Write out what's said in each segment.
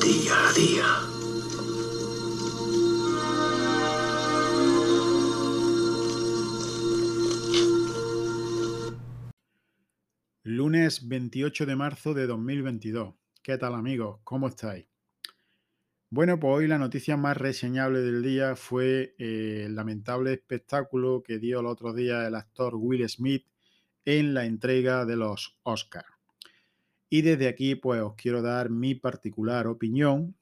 Día a día. Lunes 28 de marzo de 2022. ¿Qué tal amigos? ¿Cómo estáis? Bueno, pues hoy la noticia más reseñable del día fue eh, el lamentable espectáculo que dio el otro día el actor Will Smith en la entrega de los Oscars. Y desde aquí, pues os quiero dar mi particular opinión.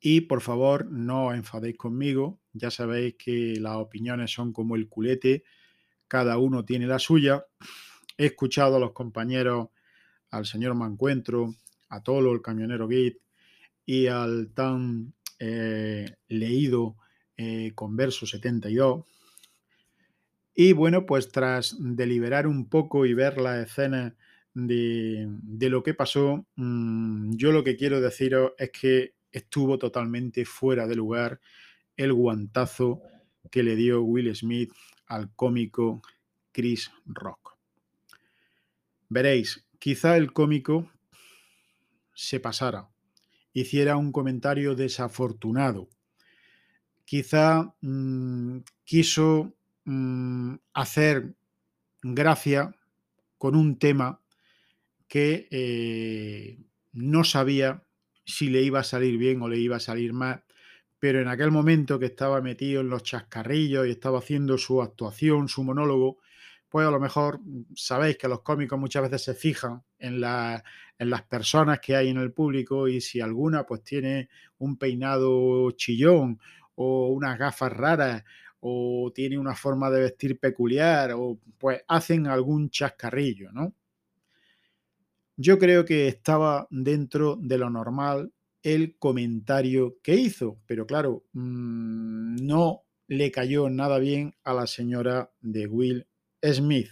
Y por favor, no os enfadéis conmigo. Ya sabéis que las opiniones son como el culete, cada uno tiene la suya. He escuchado a los compañeros, al señor Mancuentro, a Tolo, el camionero Gate, y al tan eh, leído eh, Converso 72. Y bueno, pues tras deliberar un poco y ver las escenas de, lo que pasó, mm, yo lo que quiero deciros es que estuvo totalmente fuera de lugar el guantazo que le dio Will Smith al cómico Chris Rock. Veréis, quizá el cómico se pasara, hiciera un comentario desafortunado. Quizá mm, quiso mm, hacer gracia con un tema que eh, no sabía si le iba a salir bien o le iba a salir mal, pero en aquel momento que estaba metido en los chascarrillos y estaba haciendo su actuación, su monólogo, pues a lo mejor mm, sabéis que los cómicos muchas veces se fijan en, en, las personas que hay en el público y si alguna pues tiene un peinado chillón o unas gafas raras o tiene una forma de vestir peculiar o pues hacen algún chascarrillo, ¿no? Yo creo que estaba dentro de lo normal el comentario que hizo, pero claro, mm, no le cayó nada bien a la señora de Will Smith.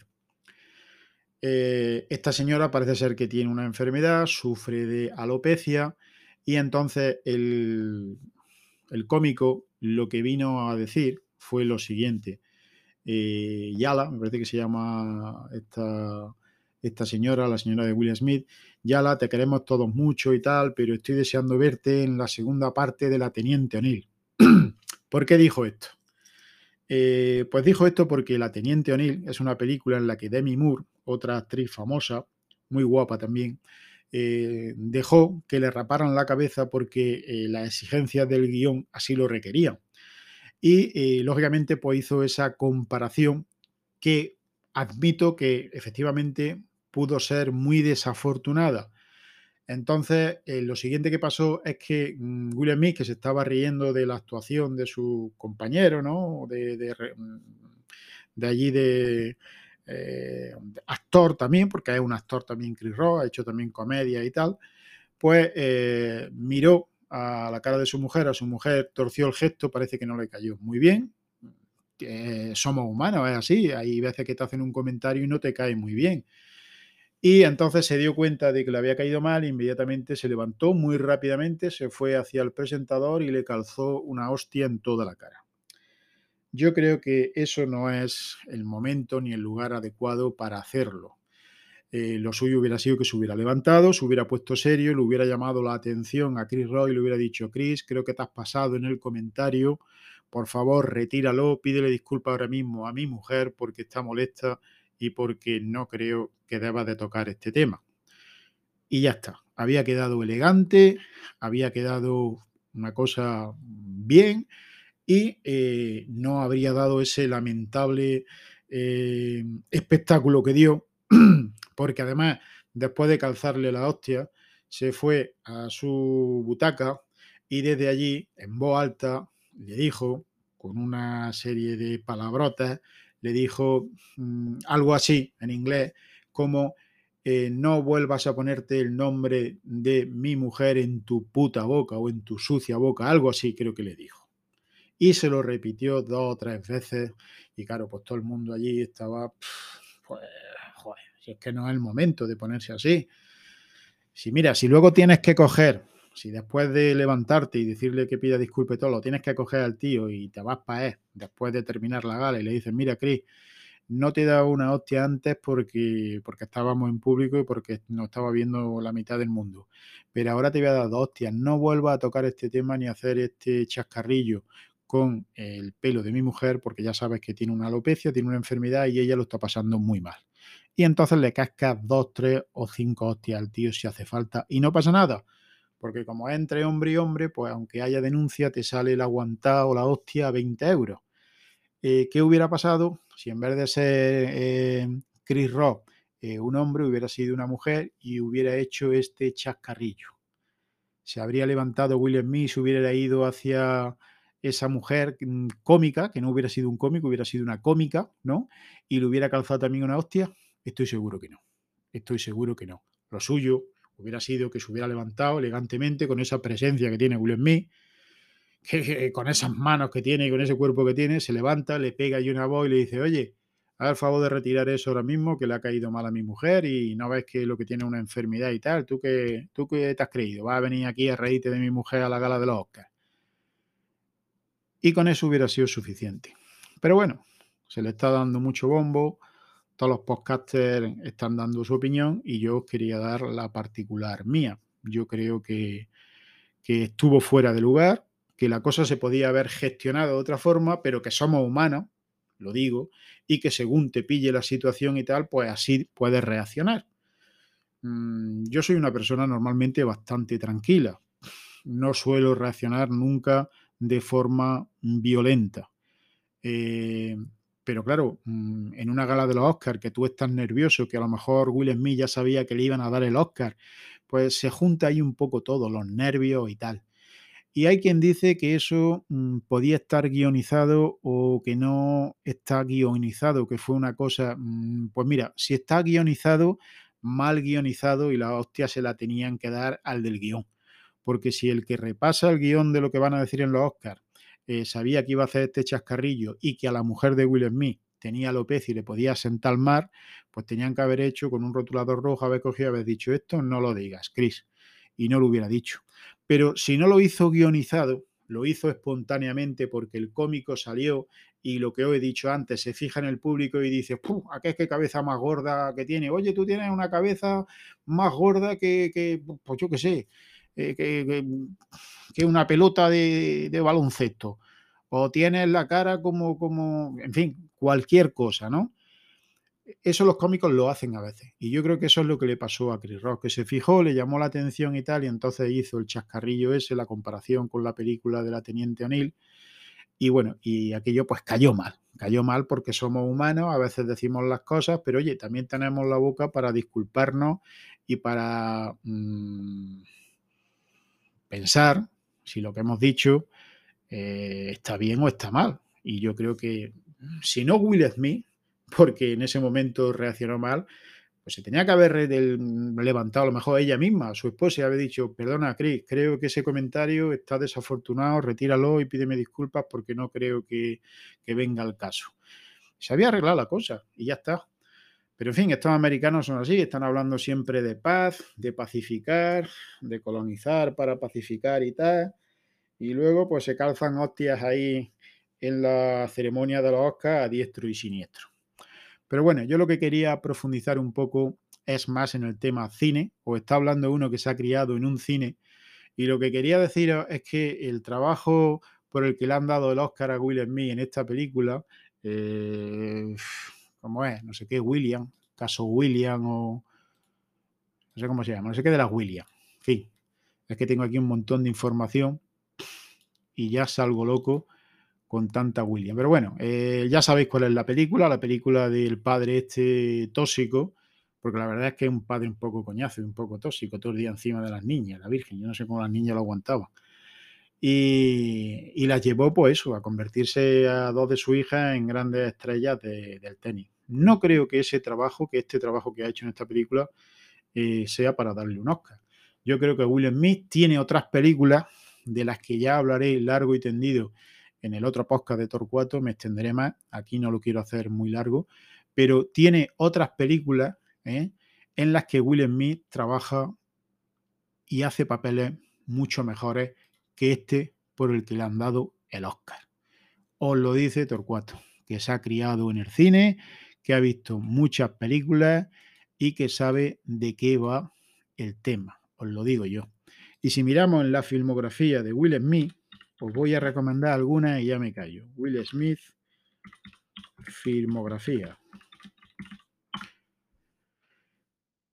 Eh, esta señora parece ser que tiene una enfermedad, sufre de alopecia y entonces el, cómico lo que vino a decir fue lo siguiente. Eh, Yala, me parece que se llama esta, esta señora, la señora de Will Smith, Yala, te queremos todos mucho y tal, pero estoy deseando verte en la segunda parte de la Teniente O'Neill. ¿Por qué dijo esto? Eh, pues dijo esto porque La Teniente O'Neill es una película en la que Demi Moore, otra actriz famosa, muy guapa también, eh, dejó que le raparan la cabeza porque eh, las exigencias del guion así lo requerían. Y lógicamente pues hizo esa comparación que admito que efectivamente pudo ser muy desafortunada entonces, eh, lo siguiente que pasó es que mm, William Smith, que se estaba riendo de la actuación de su compañero, ¿no? De, mm, allí de, eh, actor también, porque es un actor también Chris Rock, ha hecho también comedia y tal, pues eh, miró a la cara de su mujer, a su mujer torció el gesto, parece que no le cayó muy bien. somos humanos, es así. Hay veces que te hacen un comentario y no te cae muy bien. Y entonces se dio cuenta de que le había caído mal, inmediatamente se levantó muy rápidamente, se fue hacia el presentador y le calzó una hostia en toda la cara. Yo creo que eso no es el momento ni el lugar adecuado para hacerlo. Eh, lo suyo hubiera sido que se hubiera levantado, se hubiera puesto serio, le hubiera llamado la atención a Chris Roy, le hubiera dicho, Chris, creo que te has pasado en el comentario, por favor, retíralo, pídele disculpas ahora mismo a mi mujer porque está molesta y porque no creo que deba de tocar este tema. Y ya está, había quedado elegante, había quedado una cosa bien y eh, no habría dado ese lamentable eh, espectáculo que dio, porque además, después de calzarle la hostia, se fue a su butaca y desde allí, en voz alta, le dijo, con una serie de palabrotas, le dijo mm, algo así en inglés como eh, no vuelvas a ponerte el nombre de mi mujer en tu puta boca o en tu sucia boca, algo así creo que le dijo. Y se lo repitió dos o tres veces y claro, pues todo el mundo allí estaba, pues, joder, si es que no es el momento de ponerse así. Si mira, si luego tienes que coger si después de levantarte y decirle que pida disculpas todo, lo tienes que coger al tío y te vas para él después de terminar la gala y le dices, mira, Chris, no te he dado una hostia antes porque, porque estábamos en público y porque nos estaba viendo la mitad del mundo. Pero ahora te voy a dar dos hostias. No vuelvas a tocar este tema ni a hacer este chascarrillo con el pelo de mi mujer porque ya sabes que tiene una alopecia, tiene una enfermedad y ella lo está pasando muy mal. Y entonces le cascas dos, tres o cinco hostias al tío si hace falta y no pasa nada. Porque como es entre hombre y hombre, pues aunque haya denuncia, te sale el aguantado o la hostia a 20 euros. Eh, ¿Qué hubiera pasado si en vez de ser eh, Chris Rock eh, un hombre hubiera sido una mujer y hubiera hecho este chascarrillo? Se habría levantado Will Smith, se hubiera ido hacia esa mujer mm, cómica, que no hubiera sido un cómico, hubiera sido una cómica, ¿no? Y le hubiera calzado también una hostia. Estoy seguro que no. Estoy seguro que no. Lo suyo hubiera sido que se hubiera levantado elegantemente con esa presencia que tiene Will Smith que, con esas manos que tiene y con ese cuerpo que tiene, se levanta, le pega ahí una voz y le dice, oye, haz el favor de retirar eso ahora mismo, que le ha caído mal a mi mujer y no ves que lo que tiene una enfermedad y tal. ¿Tú qué, ¿Tú qué te has creído? ¿Vas a venir aquí a reírte de mi mujer a la gala de los Oscars? Y con eso hubiera sido suficiente. Pero bueno, se le está dando mucho bombo, todos los podcasters están dando su opinión y yo quería dar la particular mía. Yo creo que, que estuvo fuera de lugar, que la cosa se podía haber gestionado de otra forma, pero que somos humanos, lo digo, y que según te pille la situación y tal, pues así puedes reaccionar. Mm, yo soy una persona normalmente bastante tranquila. No suelo reaccionar nunca de forma violenta. Eh, pero claro, mm, en una gala de los Oscars, que tú estás nervioso, que a lo mejor Will Smith ya sabía que le iban a dar el Oscar, pues se junta ahí un poco todo, los nervios y tal. Y hay quien dice que eso mm, podía estar guionizado o que no está guionizado, que fue una cosa, mm, pues mira, si está guionizado, mal guionizado y la hostia se la tenían que dar al del guion. Porque si el que repasa el guion de lo que van a decir en los Oscars eh, sabía que iba a hacer este chascarrillo y que a la mujer de Will Smith tenía alopecia y le podía sentar mar, pues tenían que haber hecho con un rotulador rojo, haber cogido, haber dicho esto, no lo digas, Chris. Y no lo hubiera dicho. Pero si no lo hizo guionizado, lo hizo espontáneamente porque el cómico salió y lo que os he dicho antes, se fija en el público y dice, ¡pum! ¿A qué cabeza más gorda que tiene? Oye, tú tienes una cabeza más gorda que, pues yo qué sé, eh, que, una pelota de, baloncesto. O tienes la cara como, como, en fin, cualquier cosa, ¿no? eso los cómicos lo hacen a veces. Y yo creo que eso es lo que le pasó a Chris Rock, que se fijó, le llamó la atención y tal, y entonces hizo el chascarrillo ese, la comparación con la película de la Teniente O'Neill. Y bueno, y aquello pues cayó mal. Cayó mal porque somos humanos, a veces decimos las cosas, pero oye, también tenemos la boca para disculparnos y para mm, pensar si lo que hemos dicho eh, está bien o está mal. Y yo creo que si no Will Smith, porque en ese momento reaccionó mal, pues se tenía que haber levantado a lo mejor ella misma, su esposa, y haber dicho, perdona, Chris, creo que ese comentario está desafortunado, retíralo y pídeme disculpas porque no creo que, venga al caso. Se había arreglado la cosa y ya está. Pero en fin, estos americanos son así, están hablando siempre de paz, de pacificar, de colonizar para pacificar y tal. Y luego pues se calzan hostias ahí en la ceremonia de los Oscars a diestro y siniestro. Pero bueno, yo lo que quería profundizar un poco es más en el tema cine, o está hablando uno que se ha criado en un cine, y lo que quería deciros es que el trabajo por el que le han dado el Oscar a Will Smith en esta película, eh, ¿cómo es? No sé qué, William, caso William o... No sé cómo se llama, no sé qué de las William. En fin, es que tengo aquí un montón de información y ya salgo loco con tanta William. Pero bueno, eh, ya sabéis cuál es la película, la película del padre este tóxico, porque la verdad es que es un padre un poco coñazo y un poco tóxico, todo el día encima de las niñas, la Virgen, yo no sé cómo las niñas lo aguantaban. Y, y las llevó, pues eso, a convertirse a dos de sus hijas en grandes estrellas del tenis. No creo que ese trabajo, que este trabajo que ha hecho en esta película, eh, sea para darle un Oscar. Yo creo que Will Smith tiene otras películas de las que ya hablaré largo y tendido en el otro podcast de Torcuato me extenderé más, aquí no lo quiero hacer muy largo, pero tiene otras películas ¿eh? en las que Will Smith trabaja y hace papeles mucho mejores que este por el que le han dado el Oscar. Os lo dice Torcuato, que se ha criado en el cine, que ha visto muchas películas y que sabe de qué va el tema, os lo digo yo. Y si miramos en la filmografía de Will Smith, os voy a recomendar algunas y ya me callo. Will Smith, filmografía.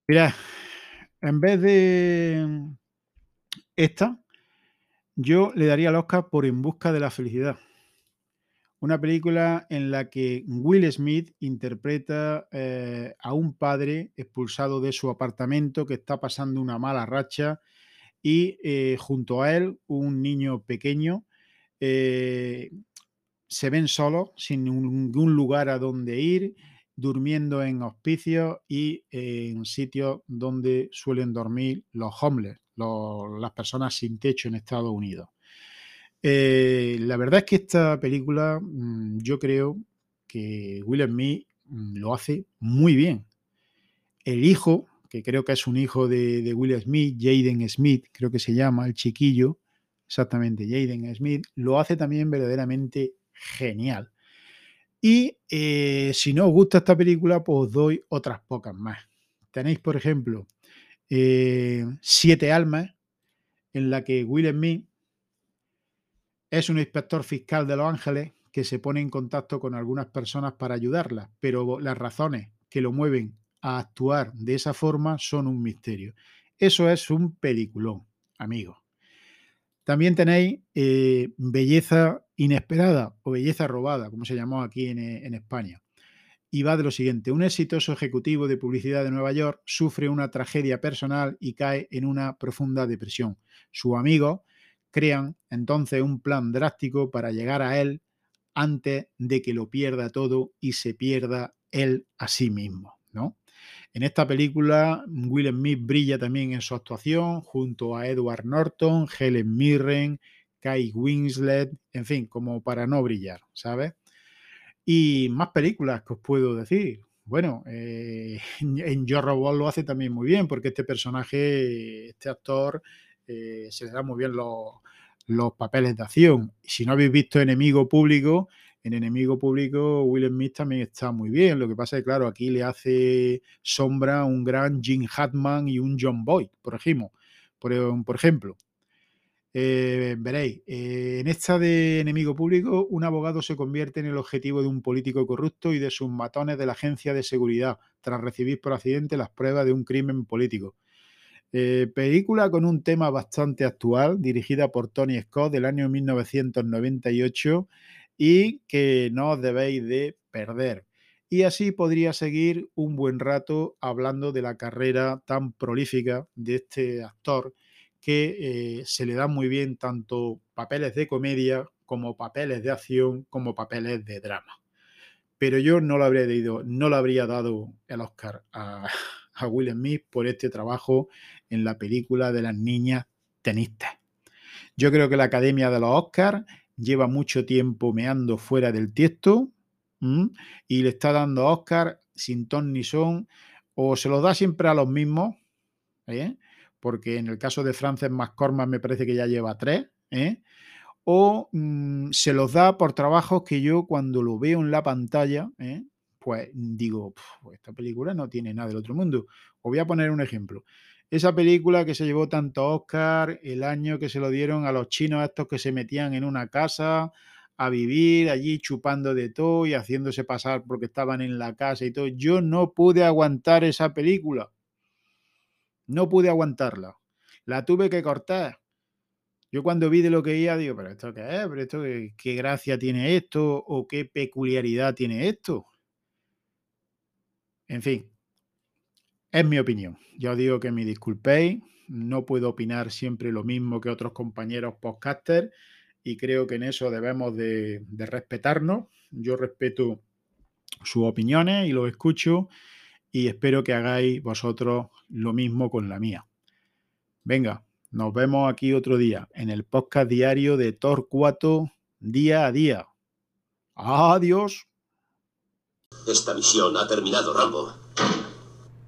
Mira, en vez de esta, yo le daría al Oscar por En Busca de la Felicidad. Una película en la que Will Smith interpreta eh, a un padre expulsado de su apartamento que está pasando una mala racha y eh, junto a él un niño pequeño. Eh, se ven solos, sin ningún lugar a donde ir, durmiendo en hospicios y en sitios donde suelen dormir los homeless, las personas sin techo en Estados Unidos. Eh, la verdad es que esta película mm, yo creo que Will Smith mm, lo hace muy bien. El hijo, que creo que es un hijo de, Will Smith, Jaden Smith, creo que se llama, el chiquillo, exactamente, Jaden Smith, lo hace también verdaderamente genial. Y eh, si no os gusta esta película, pues os doy otras pocas más. Tenéis, por ejemplo, eh, Siete Almas, en la que Will Smith es un inspector fiscal de Los Ángeles que se pone en contacto con algunas personas para ayudarlas, pero las razones que lo mueven a actuar de esa forma son un misterio. Eso es un peliculón, amigos. También tenéis eh, Belleza Inesperada o Belleza Robada, como se llamó aquí en, en España. Y va de lo siguiente, un exitoso ejecutivo de publicidad de Nueva York sufre una tragedia personal y cae en una profunda depresión. Su amigo, crean entonces un plan drástico para llegar a él antes de que lo pierda todo y se pierda él a sí mismo, ¿no? En esta película, Will Smith brilla también en su actuación junto a Edward Norton, Helen Mirren, Kai Winslet, en fin, como para no brillar, ¿sabes? Y más películas que os puedo decir. Bueno, eh, en Yo Robot lo hace también muy bien, porque este personaje, este actor, eh, se le da muy bien los, los papeles de acción. Si no habéis visto Enemigo Público, en Enemigo Público Will Smith también está muy bien. Lo que pasa es que, claro, aquí le hace sombra un gran Jim Hatman y un John Boyd, por ejemplo. Por, por ejemplo. Eh, veréis, eh, en esta de enemigo público, un abogado se convierte en el objetivo de un político corrupto y de sus matones de la agencia de seguridad, tras recibir por accidente las pruebas de un crimen político. Eh, película con un tema bastante actual, dirigida por Tony Scott del año 1998 y que no os debéis de perder. Y así podría seguir un buen rato hablando de la carrera tan prolífica de este actor que eh, se le dan muy bien tanto papeles de comedia como papeles de acción como papeles de drama. Pero yo no lo habría, no le habría dado el Oscar a, a Will Smith por este trabajo en la película de las niñas tenistas. Yo creo que la Academia de los Oscars lleva mucho tiempo meando fuera del tiesto y le está dando Oscar sin ton ni son, o se los da siempre a los mismos, ¿eh? porque en el caso de Frances McCormack me parece que ya lleva tres, ¿eh? o mm, se los da por trabajos que yo cuando lo veo en la pantalla, ¿eh? pues digo, esta película no tiene nada del otro mundo. Os voy a poner un ejemplo. Esa película que se llevó tanto Oscar, el año que se lo dieron a los chinos estos que se metían en una casa a vivir allí chupando de todo y haciéndose pasar porque estaban en la casa y todo. Yo no pude aguantar esa película. No pude aguantarla. La tuve que cortar. Yo cuando vi de lo que iba, digo, pero esto qué es, esto qué gracia tiene esto o qué peculiaridad tiene esto. En fin, es mi opinión. Ya os digo que me disculpéis, no puedo opinar siempre lo mismo que otros compañeros podcasters y creo que en eso debemos de, respetarnos. Yo respeto sus opiniones y los escucho y espero que hagáis vosotros lo mismo con la mía. Venga, nos vemos aquí otro día en el podcast diario de Torcuato día a día. Adiós. Esta misión ha terminado, Rambo.